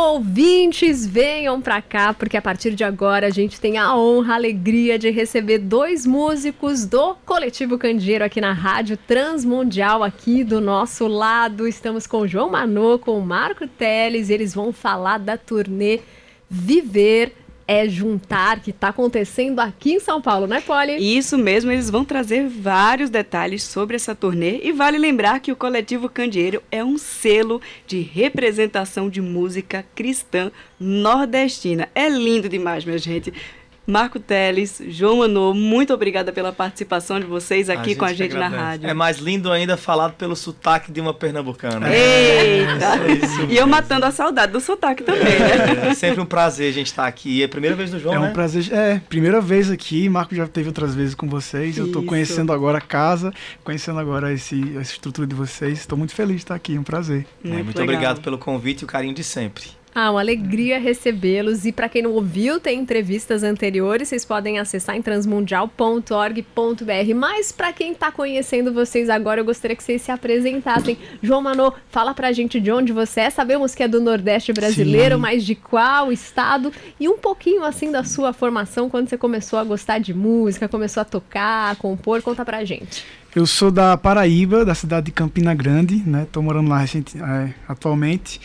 Ouvintes, venham pra cá, porque a partir de agora a gente tem a honra, a alegria de receber dois músicos do Coletivo Candeeiro aqui na Rádio Transmundial, aqui do nosso lado. Estamos com João Manô, com o Marco Teles, e eles vão falar da turnê Viver é juntar que está acontecendo aqui em São Paulo, né, Polly? Isso mesmo, eles vão trazer vários detalhes sobre essa turnê e vale lembrar que o Coletivo Candeeiro é um selo de representação de música cristã nordestina. É lindo demais, minha gente. Marco Teles, João Manô, muito obrigada pela participação de vocês aqui a com a gente na rádio. É mais lindo ainda falado pelo sotaque de uma pernambucana. Eita! É, e eu matando a saudade do sotaque também, né? É sempre um prazer a gente estar aqui. É a primeira vez do João, É um né? prazer. É, primeira vez aqui. Marco já teve outras vezes com vocês. Isso. Eu estou conhecendo agora a casa, conhecendo agora esse, essa estrutura de vocês. Estou muito feliz de estar aqui. Um prazer. Muito, é, muito obrigado pelo convite e o carinho de sempre. Ah, uma alegria recebê-los. E para quem não ouviu, tem entrevistas anteriores, vocês podem acessar em transmundial.org.br. Mas para quem está conhecendo vocês agora, eu gostaria que vocês se apresentassem. João Manô, fala pra gente de onde você é. Sabemos que é do Nordeste brasileiro, Sim. mas de qual estado? E um pouquinho assim da sua formação, quando você começou a gostar de música, começou a tocar, a compor, conta pra gente. Eu sou da Paraíba, da cidade de Campina Grande, né? Tô morando lá recente, é, atualmente.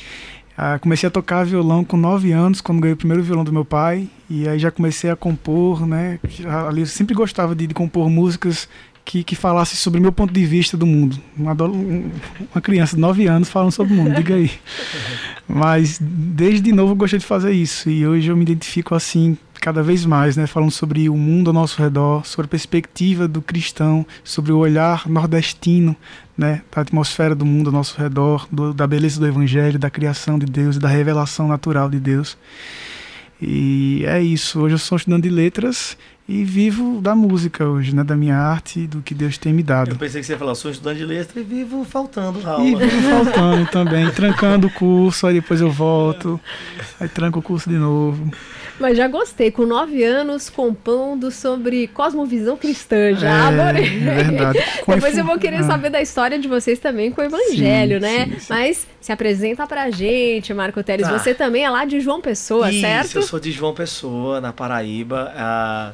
Ah, comecei a tocar violão com 9 anos, quando ganhei o primeiro violão do meu pai. E aí já comecei a compor, né? Ali eu sempre gostava de, de compor músicas que, que falassem sobre o meu ponto de vista do mundo. Uma, uma criança de 9 anos falando sobre o mundo, diga aí. Mas desde novo eu gostei de fazer isso. E hoje eu me identifico assim cada vez mais, né, falando sobre o mundo ao nosso redor, sobre a perspectiva do cristão, sobre o olhar nordestino, né, da atmosfera do mundo ao nosso redor, do, da beleza do evangelho, da criação de Deus, da revelação natural de Deus. E é isso. Hoje eu sou estudante de letras e vivo da música hoje, né? Da minha arte, do que Deus tem me dado. Eu pensei que você ia falar, sou estudante de letras e vivo faltando aula. E vivo faltando também, trancando o curso, aí depois eu volto, aí tranco o curso de novo. Mas já gostei, com nove anos, compondo sobre cosmovisão cristã, já é, adorei. É verdade. Depois eu vou querer ah. saber da história de vocês também com o evangelho, sim, né? Sim, sim. Mas se apresenta pra gente, Marco Teles. Tá. Você também é lá de João Pessoa, Isso, certo? eu sou de João Pessoa, na Paraíba. Ah,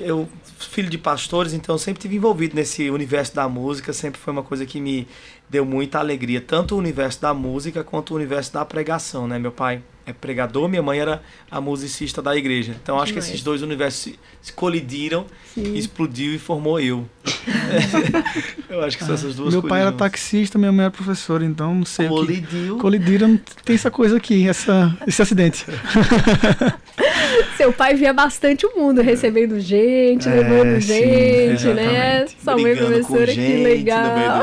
eu filho de pastores, então sempre tive envolvido nesse universo da música, sempre foi uma coisa que me deu muita alegria, tanto o universo da música quanto o universo da pregação, né? Meu pai é pregador, minha mãe era a musicista da igreja. Então acho que esses dois universos se, se colidiram, Sim. explodiu e formou eu. eu acho que são essas duas Meu pai era taxista, minha mãe era professora, então não sei Colidiu. que... Colidiram. Tem essa coisa aqui, essa, esse acidente. Seu pai via bastante o mundo, recebendo gente, é, levando sim, gente, né? Sua mãe professora, que legal.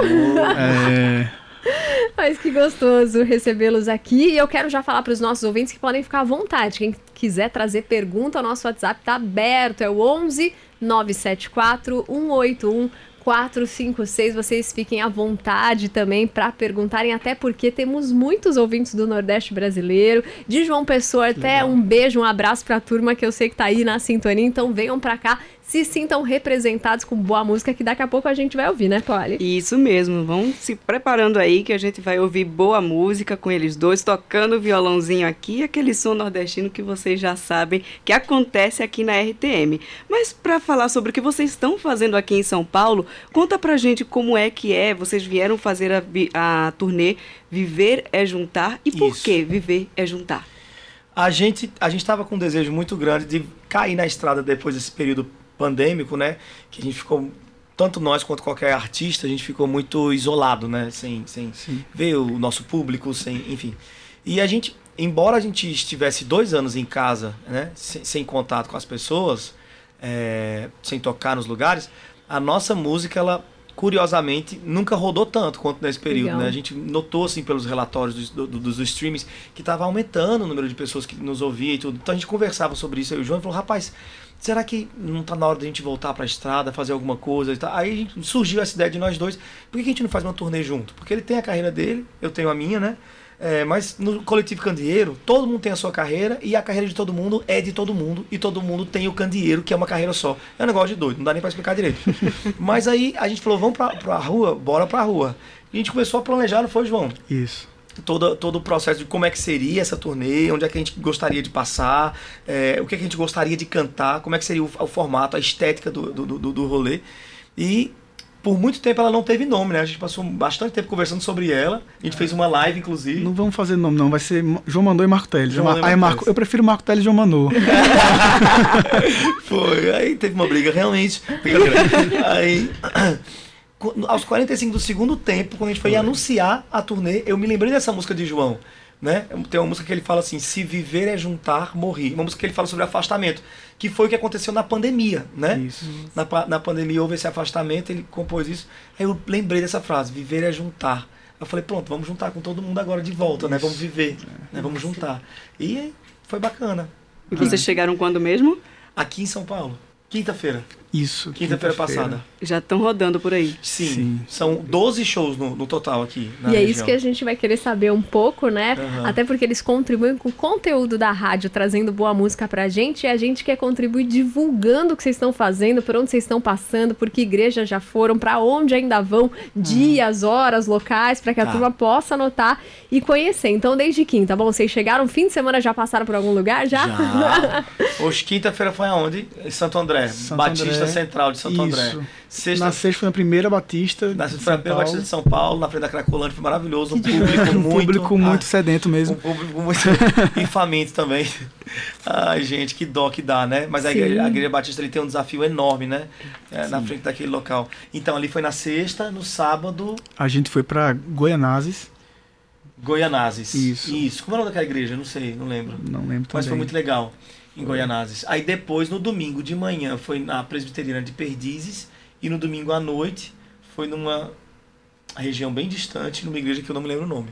É. Mas que gostoso recebê-los aqui. E eu quero já falar para os nossos ouvintes que podem ficar à vontade. Quem quiser trazer pergunta, o nosso WhatsApp está aberto. É o 11 974 181 456. Vocês fiquem à vontade também para perguntarem, até porque temos muitos ouvintes do Nordeste brasileiro, de João Pessoa. Até Legal. um beijo, um abraço para a turma que eu sei que está aí na sintonia. Então venham para cá se sintam representados com boa música que daqui a pouco a gente vai ouvir, né, Polly? Isso mesmo. Vão se preparando aí que a gente vai ouvir boa música com eles dois tocando violãozinho aqui, aquele som nordestino que vocês já sabem que acontece aqui na RTM. Mas para falar sobre o que vocês estão fazendo aqui em São Paulo, conta pra gente como é que é. Vocês vieram fazer a, a turnê Viver é Juntar e por Isso. que Viver é Juntar? A gente a gente estava com um desejo muito grande de cair na estrada depois desse período pandêmico, né? Que a gente ficou tanto nós quanto qualquer artista, a gente ficou muito isolado, né? Sem, sem ver o nosso público, sem, enfim. E a gente, embora a gente estivesse dois anos em casa, né? Sem, sem contato com as pessoas, é, sem tocar nos lugares, a nossa música, ela curiosamente nunca rodou tanto quanto nesse período, né? A gente notou assim pelos relatórios dos, do, dos streams que estava aumentando o número de pessoas que nos ouvia e tudo. Então a gente conversava sobre isso. Aí o João falou: "Rapaz, será que não está na hora de a gente voltar para a estrada, fazer alguma coisa? Aí surgiu essa ideia de nós dois, por que a gente não faz uma turnê junto? Porque ele tem a carreira dele, eu tenho a minha, né? É, mas no coletivo Candeeiro, todo mundo tem a sua carreira e a carreira de todo mundo é de todo mundo e todo mundo tem o Candeeiro, que é uma carreira só. É um negócio de doido, não dá nem para explicar direito. mas aí a gente falou, vamos para a rua, bora para a rua. E a gente começou a planejar, não foi, João? Isso. todo, todo o processo de como é que seria essa turnê, onde é que a gente gostaria de passar, é, o que, é que a gente gostaria de cantar, como é que seria o, o formato, a estética do, do, do, do rolê. E por muito tempo ela não teve nome, né? A gente passou bastante tempo conversando sobre ela. A gente é. fez uma live, inclusive. Não vamos fazer nome, não. Vai ser João Mandou e Marco Teles. João Mar... Marco... Eu prefiro Marco Teles e João Mandou. Foi. Aí teve uma briga, realmente. Aí, aos 45 do segundo tempo, quando a gente foi, foi anunciar a turnê, eu me lembrei dessa música de João né? Tem uma música que ele fala assim: se viver é juntar, morrer. Uma música que ele fala sobre afastamento, que foi o que aconteceu na pandemia, né? Isso. Na, na pandemia houve esse afastamento, ele compôs isso. Aí eu lembrei dessa frase: viver é juntar. Eu falei: pronto, vamos juntar com todo mundo agora de volta, isso. né? Vamos viver, é. né? Vamos juntar. E foi bacana. E vocês chegaram quando mesmo? Aqui em São Paulo. Quinta-feira. Isso. Quinta-feira quinta passada. Já estão rodando por aí. Sim. Sim. São 12 shows no, no total aqui. e é isso que a gente vai querer saber um pouco, né? Uhum. Até porque eles contribuem com o conteúdo da rádio, trazendo boa música pra gente. E a gente quer contribuir divulgando o que vocês estão fazendo, por onde vocês estão passando, por que igreja já foram, para onde ainda vão, dias, uhum. horas, locais, para que a tá. turma possa anotar e conhecer. Então, desde quinta, bom? Vocês chegaram, fim de semana já passaram por algum lugar? Já? Já. Hoje, quinta-feira foi aonde? Em Santo André. Santo Batista André. Central de Santo Santo André. Sexta... Na sexta foi a primeira Batista. Na sexta foi a primeira Batista de São Paulo, na frente da Cracolândia, foi maravilhoso. Um público um muito. público muito ah, sedento mesmo. Um público muito. e faminto também. Ai, gente, que dó que dá, né? Mas a igreja, a igreja, Batista ele tem um desafio enorme, né? É, na frente daquele local. Então ali foi na sexta, no sábado. A gente foi para Goianazes. Goianazes. Isso. Isso. Como é o nome daquela igreja? Não sei, não lembro. Não lembro também. Mas foi muito legal em Goianazes. Aí depois, no domingo de manhã, foi na Presbiteriana de Perdizes e no domingo à noite foi numa região bem distante, numa igreja que eu não me lembro o nome.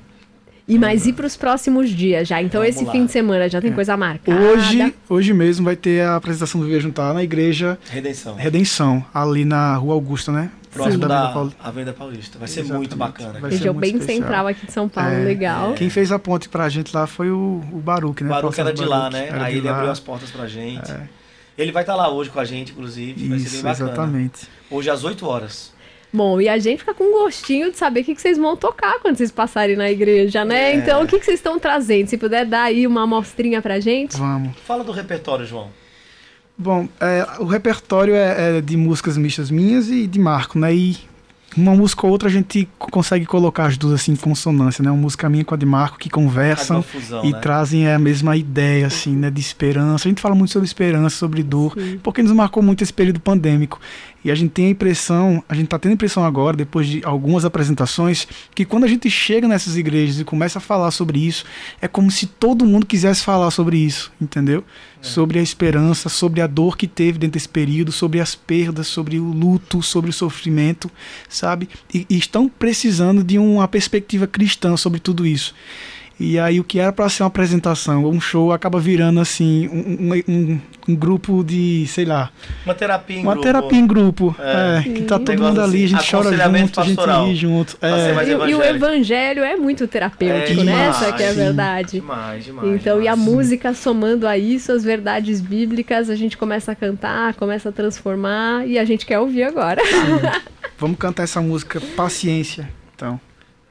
E mais ir para os próximos dias já. Então Vamos esse lá. fim de semana já tem é. coisa marcada. Hoje, hoje mesmo vai ter a apresentação do Viver Juntar na igreja Redenção. Redenção, ali na Rua Augusta, né? Próximo Sim. da Paul... Avenida Paulista. Vai ser Exatamente. muito bacana. Vai Região bem especial. central aqui de São Paulo, é, legal. Quem fez a ponte pra gente lá foi o, o Baruque, né? O Baruque era de lá, né? Aí ele lá. abriu as portas pra gente. É. Ele vai estar tá lá hoje com a gente, inclusive. Isso, vai ser bem bacana. Exatamente. Hoje às 8 horas. Bom, e a gente fica com gostinho de saber o que, que vocês vão tocar quando vocês passarem na igreja, né? É. Então, o que, que vocês estão trazendo? Se puder dar aí uma amostrinha pra gente. Vamos. Fala do repertório, João. Bom, é, o repertório é, é, de músicas mistas minhas e de Marco, né? E uma música ou outra a gente consegue colocar as duas assim em consonância, né? Uma música minha com a de Marco que conversam fusão, e né? trazem a mesma ideia assim, né, de esperança. A gente fala muito sobre esperança, sobre dor, Sim. porque nos marcou muito esse período pandêmico. E a gente tem a impressão, a gente está tendo a impressão agora, depois de algumas apresentações, que quando a gente chega nessas igrejas e começa a falar sobre isso, é como se todo mundo quisesse falar sobre isso, entendeu? É. Sobre a esperança, sobre a dor que teve dentro desse período, sobre as perdas, sobre o luto, sobre o sofrimento, sabe? E, e estão precisando de uma perspectiva cristã sobre tudo isso. E aí o que era para ser uma apresentação, um show, acaba virando assim um, um, um, grupo de, sei lá. Uma terapia em uma grupo. Uma terapia em grupo. É, é que tá todo mundo ali, a gente assim, chora junto, a gente ri junto. É. E, e, o evangelho é muito terapêutico, é, né? Essa que é a verdade. Demais, demais. Então, demais. e a música somando a isso, as verdades bíblicas, a gente começa a cantar, começa a transformar e a gente quer ouvir agora. Vamos cantar essa música Paciência, então.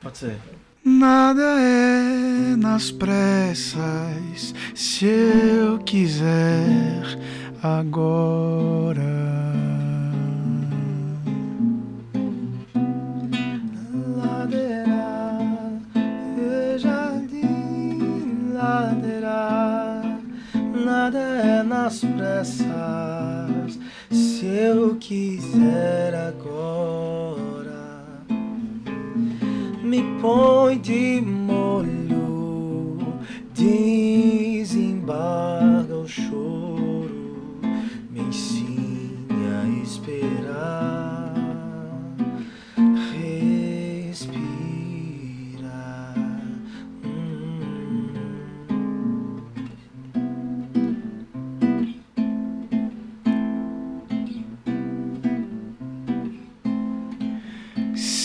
Pode ser. Nada é nas pressas, se eu quiser agora. Ladeira, jardim, ladeira, nada é nas pressas, se eu quiser agora me põe de molho, desembarga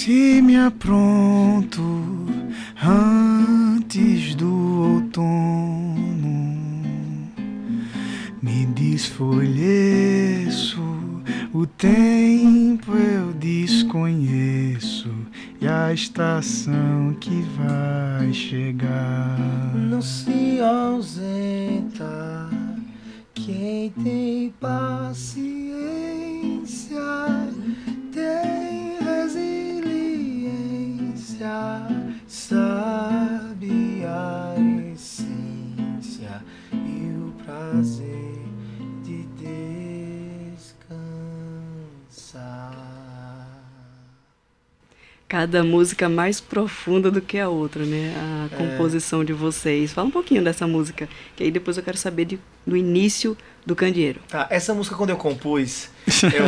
Se me apronta antes do outono. Me desfolheço, o tempo eu desconheço e a estação que vai chegar. Cada música mais profunda do que a outra, né? A é. composição de vocês. Fala um pouquinho dessa música, que aí depois eu quero saber de, do início do Candeeiro. Tá, essa música quando eu compus, eu...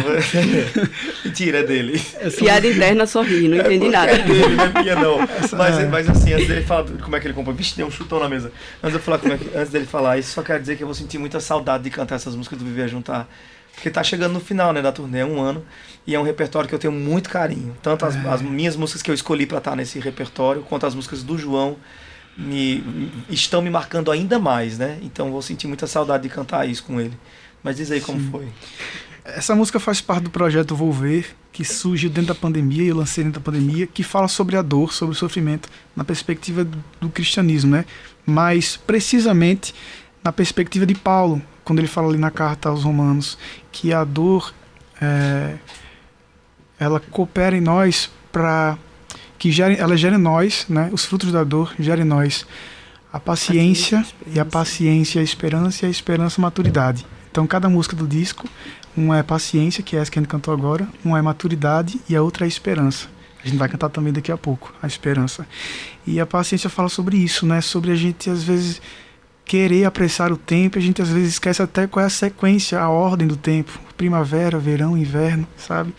Mentira, é dele. Essa Piada música... interna sorri, não é entendi nada. É dele, não é minha não. Mas, é. mas assim, antes dele falar como é que ele compôs, vixe, deu um chutão na mesa. Antes, de falar como é que, antes dele falar isso, só quero dizer que eu vou sentir muita saudade de cantar essas músicas do Viver Juntar. Porque tá chegando no final, né, da turnê, é um ano. E é um repertório que eu tenho muito carinho. Tanto as, é. as minhas músicas que eu escolhi para estar tá nesse repertório, quanto as músicas do João me, estão me marcando ainda mais, né? Então vou sentir muita saudade de cantar isso com ele. Mas diz aí como Sim. foi. Essa música faz parte do projeto Volver, que surgiu dentro da pandemia e eu lancei dentro da pandemia, que fala sobre a dor, sobre o sofrimento, na perspectiva do cristianismo, né? Mas precisamente na perspectiva de Paulo, quando ele fala ali na carta aos Romanos, que a dor é, ela coopera em nós para que gere, ela gere em nós, né, os frutos da dor gerem em nós a paciência, paciência e a paciência, a esperança e a esperança a maturidade. Então cada música do disco, uma é paciência, que é essa que a gente cantou agora, uma é maturidade e a outra é esperança. A gente vai cantar também daqui a pouco, a esperança. E a paciência fala sobre isso, né? Sobre a gente às vezes querer apressar o tempo, a gente às vezes esquece até qual é a sequência, a ordem do tempo, primavera, verão, inverno, sabe?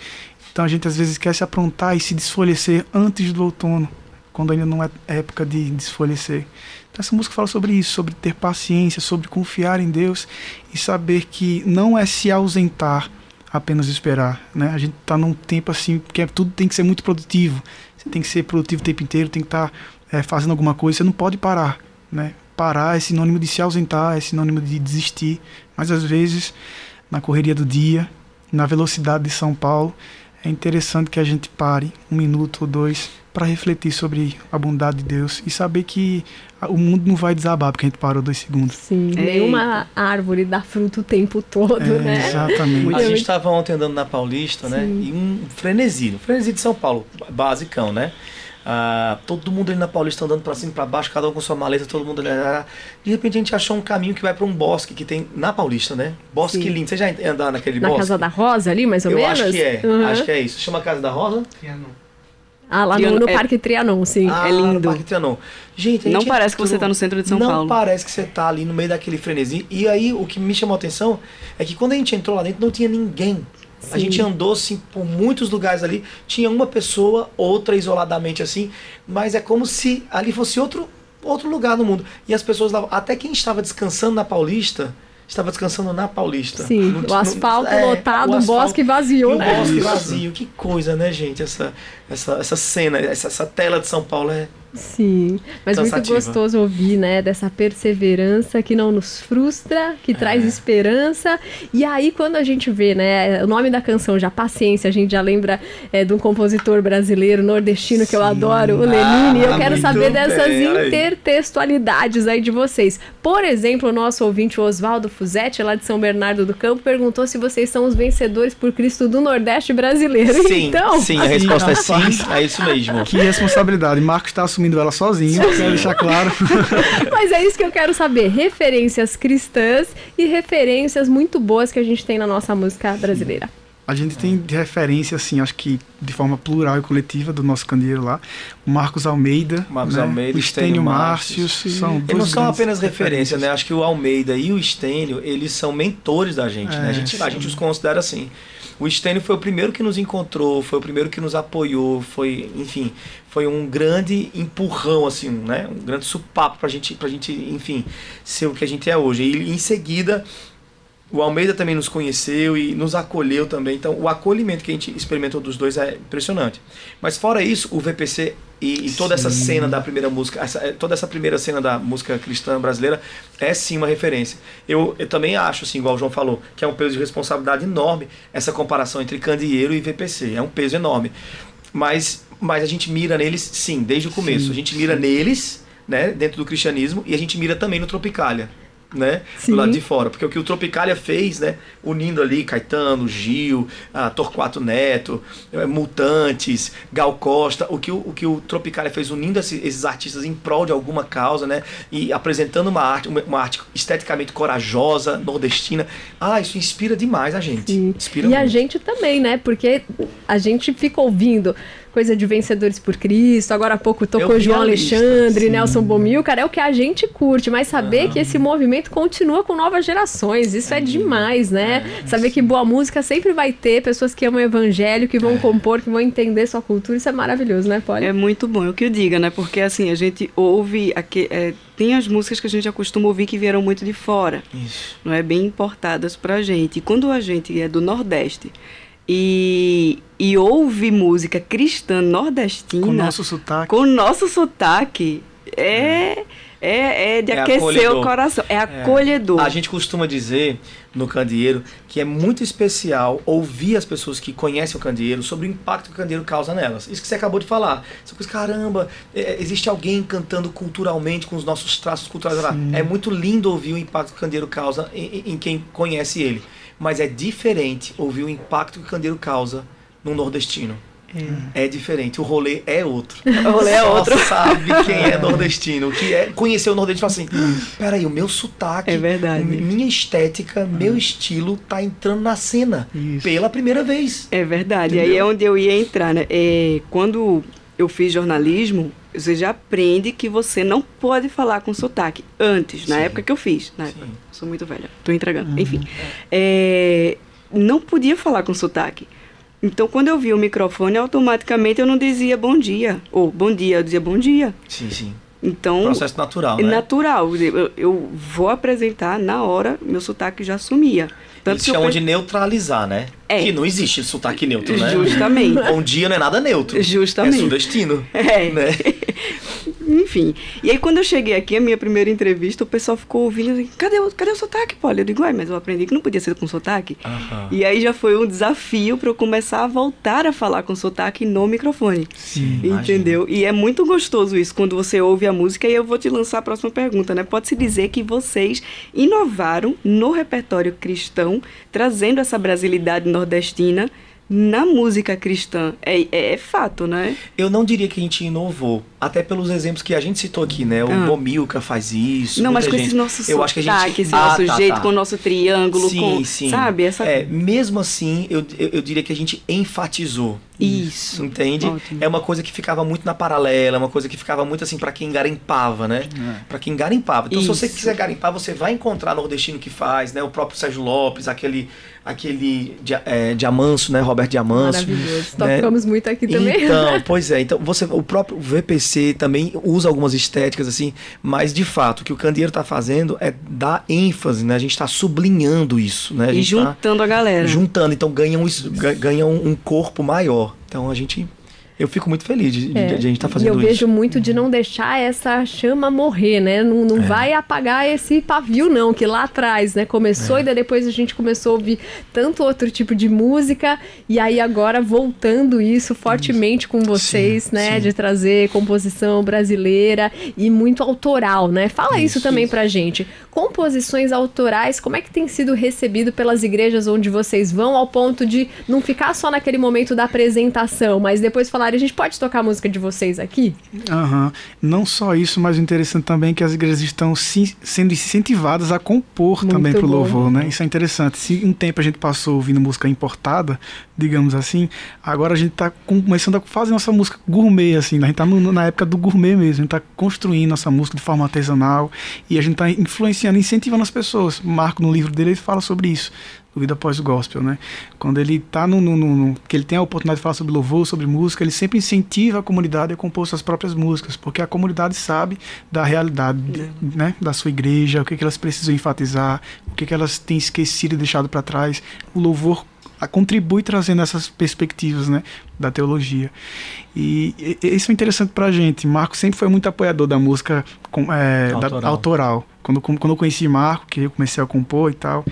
Então a gente às vezes se aprontar e se desfalecer antes do outono, quando ainda não é época de desfalecer. Então essa música fala sobre isso, sobre ter paciência, sobre confiar em Deus e saber que não é se ausentar, apenas esperar, né? A gente está num tempo assim que é, tudo tem que ser muito produtivo. Você tem que ser produtivo o tempo inteiro, tem que estar tá, é, fazendo alguma coisa. Você não pode parar, né? Parar é sinônimo de se ausentar, é sinônimo de desistir. Mas às vezes, na correria do dia, na velocidade de São Paulo, é interessante que a gente pare um minuto ou dois para refletir sobre a bondade de Deus e saber que o mundo não vai desabar porque a gente parou dois segundos. Sim, Ei. nenhuma árvore dá fruto o tempo todo, é, né? Exatamente. A gente estava ontem andando na Paulista, né? Sim. E um frenesi, um frenesi de São Paulo, basicão, né? Ah, todo mundo ali na Paulista andando para cima e para baixo, cada um com sua maleta, todo mundo ali. Ah, de repente a gente achou um caminho que vai para um bosque que tem na Paulista, né? Bosque Sim. lindo. Você já andar naquele na bosque? Na Casa da Rosa ali, mais ou Eu menos? acho que é. Uhum. Acho que é isso. Chama Casa da Rosa? Trianon. Ah, lá no, no é... Parque Trianon, sim. Ah, é lindo. No Parque Trianon. Gente, não parece entrou... que você está no centro de São não Paulo. Não parece que você está ali no meio daquele frenesi. E aí, o que me chamou a atenção é que quando a gente entrou lá dentro, não tinha ninguém. Sim. A gente andou assim por muitos lugares ali, tinha uma pessoa, outra isoladamente assim, mas é como se ali fosse outro outro lugar no mundo. E as pessoas lá, até quem estava descansando na Paulista, estava descansando na Paulista. Sim, no, o asfalto no, é, lotado, o, asfalto, bosque vazio, o né? bosque vazio, que coisa, né, gente? Essa, essa, essa cena, essa, essa tela de São Paulo é Sim, mas Cansativa. muito gostoso ouvir, né, dessa perseverança que não nos frustra, que é. traz esperança. E aí, quando a gente vê, né, o nome da canção já, Paciência, a gente já lembra é, de um compositor brasileiro, nordestino, que Sim. eu adoro, o Lenine. Ah, eu quero saber dessas bem. intertextualidades aí de vocês. Por exemplo, o nosso ouvinte, Oswaldo Fuzetti, lá de São Bernardo do Campo, perguntou se vocês são os vencedores por Cristo do Nordeste brasileiro. Sim, então, sim, a resposta é sim, é isso mesmo. Que responsabilidade. Marcos está assumindo assumindo ela sozinho, quero deixar claro. Mas é isso que eu quero saber: referências cristãs e referências muito boas que a gente tem na nossa música brasileira. A gente tem de referência, assim, acho que de forma plural e coletiva do nosso candeeiro lá. O Marcos Almeida, Marcos né? Almeida, o Estênio Márcios. São eles não são apenas referências, né? Acho que o Almeida e o Estênio, eles são mentores da gente, é, né? A gente, a gente os considera assim. O Stênio foi o primeiro que nos encontrou, foi o primeiro que nos apoiou, foi, enfim, foi um grande empurrão, assim, né? Um grande supapo pra gente, pra gente, enfim, ser o que a gente é hoje. E em seguida, o Almeida também nos conheceu e nos acolheu também. Então, o acolhimento que a gente experimentou dos dois é impressionante. Mas fora isso, o VPC e, e toda sim. essa cena da primeira música, essa, é, toda essa primeira cena da música cristã brasileira é sim uma referência. Eu, eu também acho, assim, igual o João falou, que é um peso de responsabilidade enorme essa comparação entre Candeeiro e VPC. É um peso enorme. Mas, mas a gente mira neles, sim, desde o começo. Sim. A gente mira neles, né, dentro do cristianismo, e a gente mira também no Tropicália né? Sim. Do lado de fora. Porque o que o Tropicália fez, né? Unindo ali Caetano, Gil, ah, Torquato Neto, eh, Mutantes, Gal Costa, o que o, o, que o Tropicália fez unindo esses, esses artistas em prol de alguma causa, né? E apresentando uma arte, uma, uma, arte esteticamente corajosa, nordestina. Ah, isso inspira demais a gente. Sim. Inspira e muito. a gente também, né? Porque a gente fica ouvindo coisa de Vencedores por Cristo, agora há pouco tocou João Alexandre, sim. Nelson Bomil, cara, é o que a gente curte, mas saber que esse movimento continua com novas gerações, isso é, é demais, né? É, saber que boa música sempre vai ter pessoas que amam o evangelho, que vão é. compor, que vão entender sua cultura, isso é maravilhoso, né, Polly? É muito bom, é o que eu diga, né? Porque assim, a gente ouve aqui, é, tem as músicas que a gente acostuma ouvir que vieram muito de fora, Isso. não é bem importadas pra gente. E quando a gente é do Nordeste, e, e ouve música cristã nordestina. Com nosso sotaque. Com nosso sotaque. É, é, é de é aquecer acolhedor. o coração. É, é acolhedor. A gente costuma dizer no candeeiro que é muito especial ouvir as pessoas que conhecem o candeeiro sobre o impacto que o candeeiro causa nelas. Isso que você acabou de falar. Você coisa, caramba, é, existe alguém cantando culturalmente com os nossos traços culturais. É muito lindo ouvir o impacto que o candeeiro causa em, em quem conhece ele mas é diferente ouvir o impacto que o candeeiro causa no nordestino. É. é diferente, o rolê é outro. O rolê é Só outro. sabe quem é nordestino. O que é conhecer o nordestino e falar assim: peraí, o meu sotaque, é verdade. minha estética, meu estilo tá entrando na cena Isso. pela primeira vez. É verdade. Entendeu? E aí é onde eu ia entrar, né? É, quando eu fiz jornalismo, você já aprende que você não pode falar com sotaque. Antes, na Sim. época que eu fiz. Na época, sou muito velha, tô entregando. Uhum. Enfim. É, não podia falar com sotaque. Então, quando eu vi o microfone, automaticamente eu não dizia bom dia. Ou bom dia, eu dizia bom dia. Sim, sim. Então, processo natural, é né? Natural. Eu, eu, vou apresentar na hora, meu sotaque já sumia. Tanto Eles chamam de neutralizar, né? É. Que não existe sotaque neutro, né? Justamente. Bom dia não é nada neutro. Justamente. É sudestino. É. Né? Enfim. E aí, quando eu cheguei aqui, a minha primeira entrevista, o pessoal ficou ouvindo assim, cadê o, cadê o sotaque, Paulo? Eu digo, uai, mas eu aprendi que não podia ser com sotaque. Uhum. E aí já foi um desafio para eu começar a voltar a falar com sotaque no microfone. Sim, Entendeu? Imagina. E é muito gostoso isso, quando você ouve a música. E eu vou te lançar a próxima pergunta, né? Pode-se dizer que vocês inovaram no repertório cristão, trazendo essa brasilidade nordestina na música cristã. É, é, é, fato, né? Eu não diria que a gente inovou. Até pelos exemplos que a gente citou aqui, né? O ah. Bomilca faz isso. Não, mas com gente, esse nosso eu acho que a gente... esse ah, nosso tá, jeito, tá. com o nosso triângulo, sim, com, sim. sabe? Essa... É, mesmo assim, eu, eu, eu diria que a gente enfatizou. Isso. Entende? Ótimo. É uma coisa que ficava muito na paralela, uma coisa que ficava muito assim para quem garimpava, né? É. Para quem garimpava. Então, Isso. se você quiser garimpar, você vai encontrar nordestino que faz, né? O próprio Sérgio Lopes, aquele aquele é, Diamanso, né? Roberto Diamanso. Maravilhoso. Né? Tocamos muito aqui também. Então, pois é. Então, você, o próprio VPC também usa algumas estéticas, assim, mas de fato, o que o Candeeiro está fazendo é dar ênfase, né? A gente está sublinhando isso, né? A e tá juntando tá a galera. Juntando, então ganha um, ganha um corpo maior. Então a gente eu fico muito feliz de, de, é, de a gente estar tá fazendo isso. E eu vejo muito de não deixar essa chama morrer, né? Não, não é. vai apagar esse pavio, não, que lá atrás, né? Começou é. e daí depois a gente começou a ouvir tanto outro tipo de música, e aí agora voltando isso fortemente isso. com vocês, sim, né? Sim. De trazer composição brasileira e muito autoral, né? Fala isso, isso também isso. pra gente. Composições autorais, como é que tem sido recebido pelas igrejas onde vocês vão, ao ponto de não ficar só naquele momento da apresentação, mas depois falar falarem, a gente pode tocar a música de vocês aqui? Uhum. Não só isso, mas o interessante também é que as igrejas estão se, sendo incentivadas a compor Muito também para o louvor, né? Isso é interessante. Se um tempo a gente passou ouvindo música importada, digamos assim, agora a gente está começando a fazer nossa música gourmet, assim, né? a gente está na época do gourmet mesmo, a gente está construindo nossa música de forma artesanal e a gente está influenciando, incentivando as pessoas. Marco, no livro dele, ele fala sobre isso do Vida Após o Gospel, né? Quando ele tá no, no, no, que ele tem a oportunidade de falar sobre louvor, sobre música, ele sempre incentiva a comunidade a compor suas próprias músicas, porque a comunidade sabe da realidade, é. né, da sua igreja, o que, que elas precisam enfatizar, o que, que elas têm esquecido e deixado para trás. O louvor contribui trazendo essas perspectivas, né, da teologia. E, e isso é interessante para a gente. Marco sempre foi muito apoiador da música com, é, autoral. Da, autoral. Quando, quando eu conheci Marco, que eu comecei a compor e tal,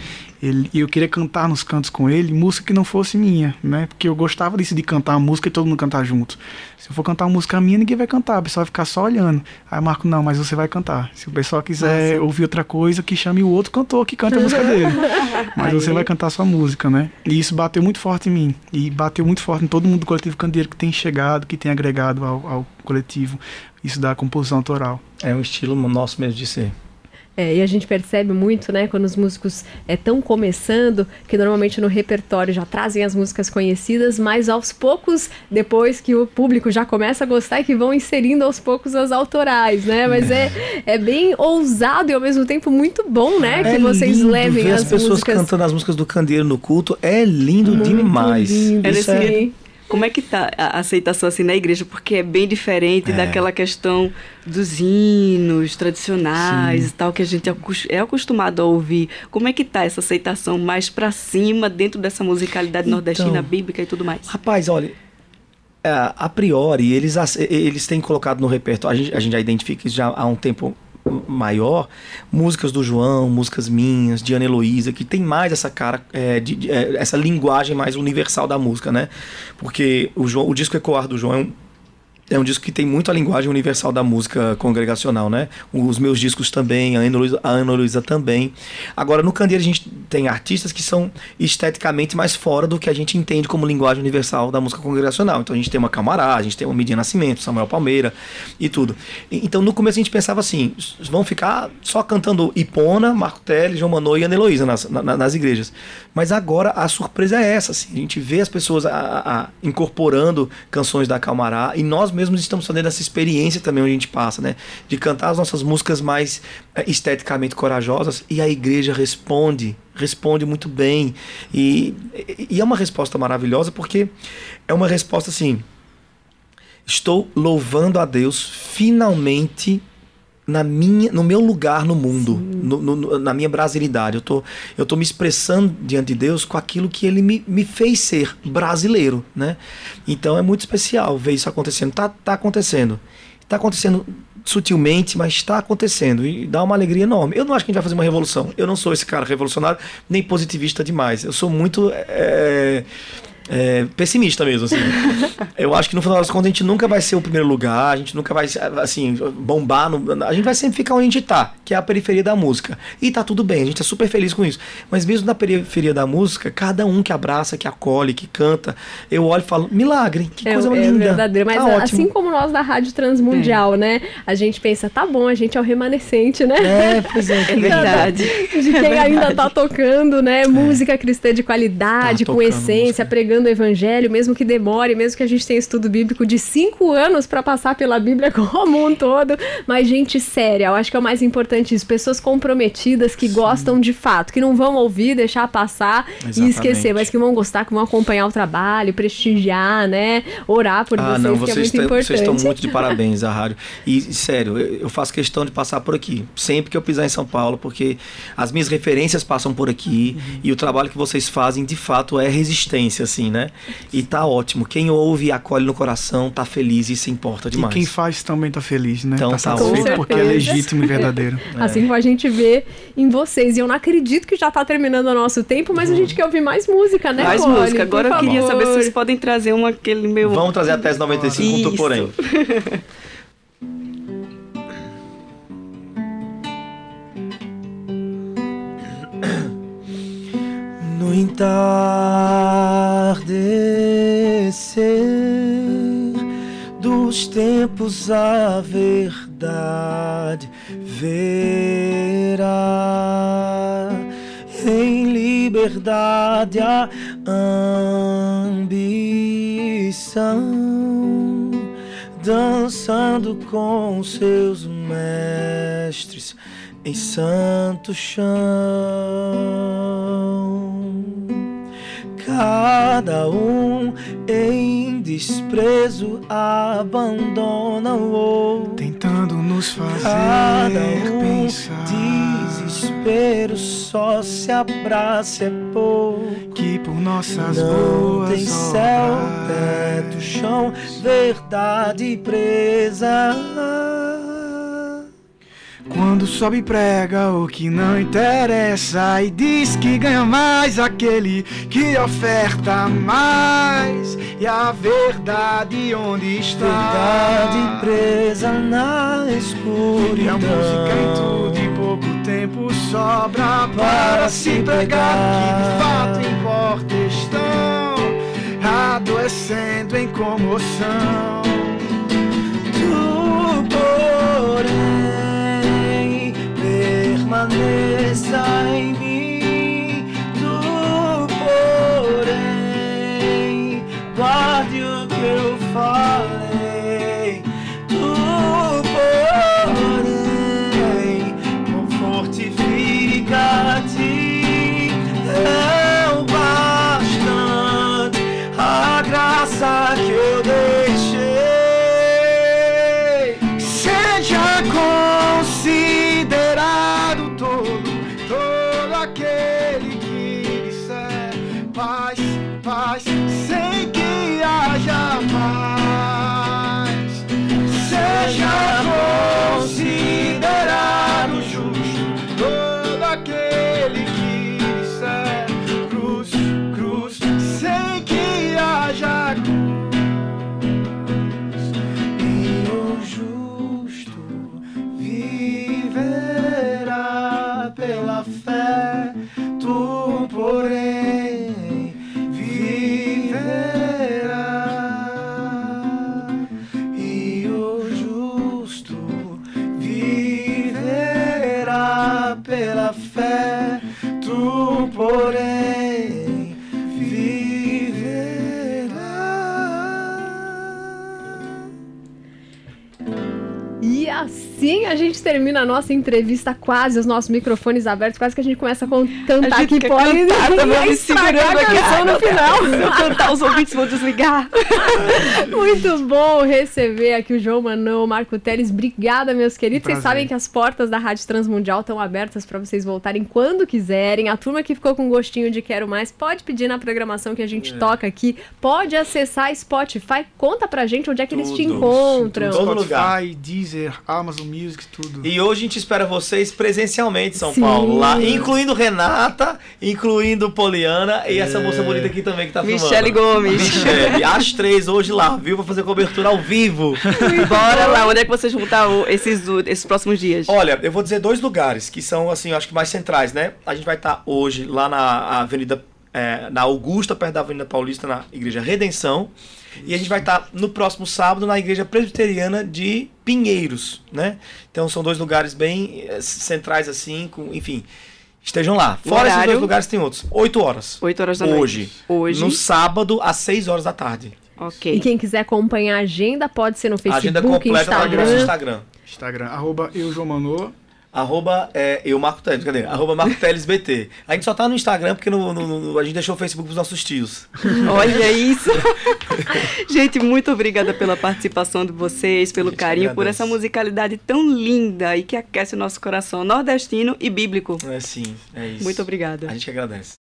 ele, eu queria cantar nos cantos com ele, música que não fosse minha, né? Porque eu gostava disso de cantar uma música e todo mundo cantar junto. Se eu for cantar uma música minha, ninguém vai cantar, o pessoal vai ficar só olhando. Aí Marco, não, mas você vai cantar. Se o pessoal quiser Nossa. ouvir outra coisa, que chame o outro cantor que canta a música dele. Mas você vai cantar sua música, né? E isso bateu muito forte em mim. E bateu muito forte em todo mundo do coletivo Candeeiro que tem chegado, que tem agregado ao, ao coletivo. Isso da composição autoral. É um estilo nosso mesmo de ser. É, e a gente percebe muito, né, quando os músicos estão é, começando, que normalmente no repertório já trazem as músicas conhecidas, mas aos poucos, depois que o público já começa a gostar, é que vão inserindo aos poucos as autorais, né? Mas é, é bem ousado e ao mesmo tempo muito bom, né, é que vocês levem ver as, as pessoas músicas... cantando as músicas do Candeeiro no culto é lindo muito demais. Lindo, é como é que tá a aceitação assim na igreja? Porque é bem diferente é. daquela questão dos hinos tradicionais Sim. e tal que a gente é acostumado a ouvir. Como é que tá essa aceitação mais para cima dentro dessa musicalidade então, nordestina bíblica e tudo mais? Rapaz, olha, é, a priori, eles, eles têm colocado no repertório, a gente, a gente já identifica isso já há um tempo maior, músicas do João, músicas minhas, de Ana Heloísa, que tem mais essa cara, é, de, de, é, essa linguagem mais universal da música, né? Porque o, João, o disco Ecoar do João é um é um disco que tem muito a linguagem universal da música congregacional, né? Os meus discos também, a Ana Luísa, também. Agora, no Candeeiro a gente tem artistas que são esteticamente mais fora do que a gente entende como linguagem universal da música congregacional. Então a gente tem uma Camará, a gente tem uma Midia Nascimento, Samuel Palmeira e tudo. Então no começo a gente pensava assim, vão ficar só cantando Ipona, Marco Teles, João Manô e Ana Heloísa nas, na, nas igrejas. Mas agora a surpresa é essa, assim, a gente vê as pessoas a, a, incorporando canções da Camará e nós mesmos estamos fazendo essa experiência também onde a gente passa, né? De cantar as nossas músicas mais é, esteticamente corajosas e a igreja responde, responde muito bem. E, e é uma resposta maravilhosa porque é uma resposta assim. Estou louvando a Deus finalmente na minha, no meu lugar no mundo, no, no, na minha brasilidade. Eu tô, eu tô me expressando diante de Deus com aquilo que Ele me, me fez ser brasileiro, né? Então é muito especial ver isso acontecendo. Tá, tá acontecendo. Tá acontecendo sutilmente, mas está acontecendo e dá uma alegria enorme. Eu não acho que a gente vai fazer uma revolução. Eu não sou esse cara revolucionário nem positivista demais. Eu sou muito é, é, pessimista mesmo, assim. eu acho que no final das contas a gente nunca vai ser o primeiro lugar, a gente nunca vai, assim, bombar. No, a gente vai sempre ficar onde a gente tá, que é a periferia da música. E tá tudo bem, a gente é super feliz com isso. Mas mesmo na periferia da música, cada um que abraça, que acolhe, que canta, eu olho e falo, milagre, que é, coisa é linda. É verdadeiro, mas tá assim como nós da Rádio Transmundial, é. né? A gente pensa, tá bom, a gente é o remanescente, né? É, pois é. é verdade. De quem é ainda tá tocando, né? Música cristã de qualidade, tá com essência, pregando pregando o evangelho, mesmo que demore, mesmo que a gente tenha estudo bíblico de cinco anos para passar pela Bíblia como um todo, mas gente séria, eu acho que é o mais importante isso, pessoas comprometidas que Sim. gostam de fato, que não vão ouvir, deixar passar Exatamente. e esquecer, mas que vão gostar, que vão acompanhar o trabalho, prestigiar, né, orar por ah, vocês, não, vocês que é muito importante. Vocês estão muito de parabéns, a rádio. E, sério, eu faço questão de passar por aqui, sempre que eu pisar em São Paulo, porque as minhas referências passam por aqui uhum. e o trabalho que vocês fazem, de fato, é resistência, assim, né? E tá ótimo. Quem ouve e acolhe no coração tá feliz e isso importa demais. E quem faz também tá feliz, né? Então tá, tá satisfeito porque é legítimo e verdadeiro. É. Assim como a gente vê em vocês. E eu não acredito que já tá terminando o nosso tempo, mas uhum. a gente quer ouvir mais música, né, Mais música. Agora eu queria saber se vocês podem trazer uma aquele meu. Vamos trazer a tese 95 com porém. entardecer dos tempos a verdade verá. Em liberdade a ambição dançando com seus mestres em santo chão cada um em desprezo abandona o outro. Tentando nos fazer um pensar. desespero só se abraça é pouco. Que por nossas Não boas tem céu, obras teto, chão, verdade presa. Quando sobe e prega o que não interessa e diz que ganha mais aquele que oferta mais. E a verdade onde está? Verdade presa na E escuridão. a música em tudo e pouco tempo sobra para se pregar que de fato importa estão adoecendo em comoção. Tu, porém, permaneça em mim. Tu, porém, guarde o que eu falei. Tu, assim a gente termina a nossa entrevista, quase os nossos microfones abertos, quase que a gente começa a con- cantar A gente aqui, pode cantar, tô me segurando a canção no final. Se eu cantar, os ouvintes vão desligar. Muito bom receber aqui o João Manão, o Marco Teles. Obrigada, meus queridos. Vocês prazer. sabem que as portas da Rádio Transmundial estão abertas para vocês voltarem quando quiserem. A turma que ficou com gostinho de quero mais, pode pedir na programação que a É. gente toca aqui. Pode acessar Spotify. Conta pra gente onde é que eles te encontram. Todo lugar. Spotify, Deezer, Amazon Music, tudo. E hoje a gente espera vocês presencialmente em São Sim. Paulo, lá, incluindo Renata, incluindo Poliana e essa moça bonita aqui também que tá filmando. Michele Gomes. Michele, as três hoje lá, viu? Pra fazer cobertura ao vivo. Bora lá, onde é que vocês vão estar esses, esses próximos dias? Olha, eu vou dizer dois lugares que são, assim, eu acho que mais centrais, né? A gente vai estar hoje lá na Avenida, é, na Augusta, perto da Avenida Paulista, na Igreja Redenção. E a gente vai estar no próximo sábado na Igreja Presbiteriana de Pinheiros, né? Então são dois lugares bem eh, centrais, assim, com, enfim. Estejam lá. Fora esses dois lugares tem outros. 8 horas. 8 horas da noite. Hoje. Hoje. No sábado, às 6 horas da tarde. Ok. E quem quiser acompanhar a agenda, pode ser no a agenda Facebook, completa no nosso Instagram. Instagram. Instagram, arroba eu, João Manô. Arroba é, eu, Marco Teles, cadê? Arroba Marco Teles BT. A gente só tá no Instagram porque no, no- no- a gente deixou o Facebook pros nossos tios. Olha isso. Gente, muito obrigada pela participação de vocês, pelo gente carinho, por essa musicalidade tão linda e que aquece o nosso coração nordestino e bíblico. É sim, é isso. Muito obrigada. A gente que agradece.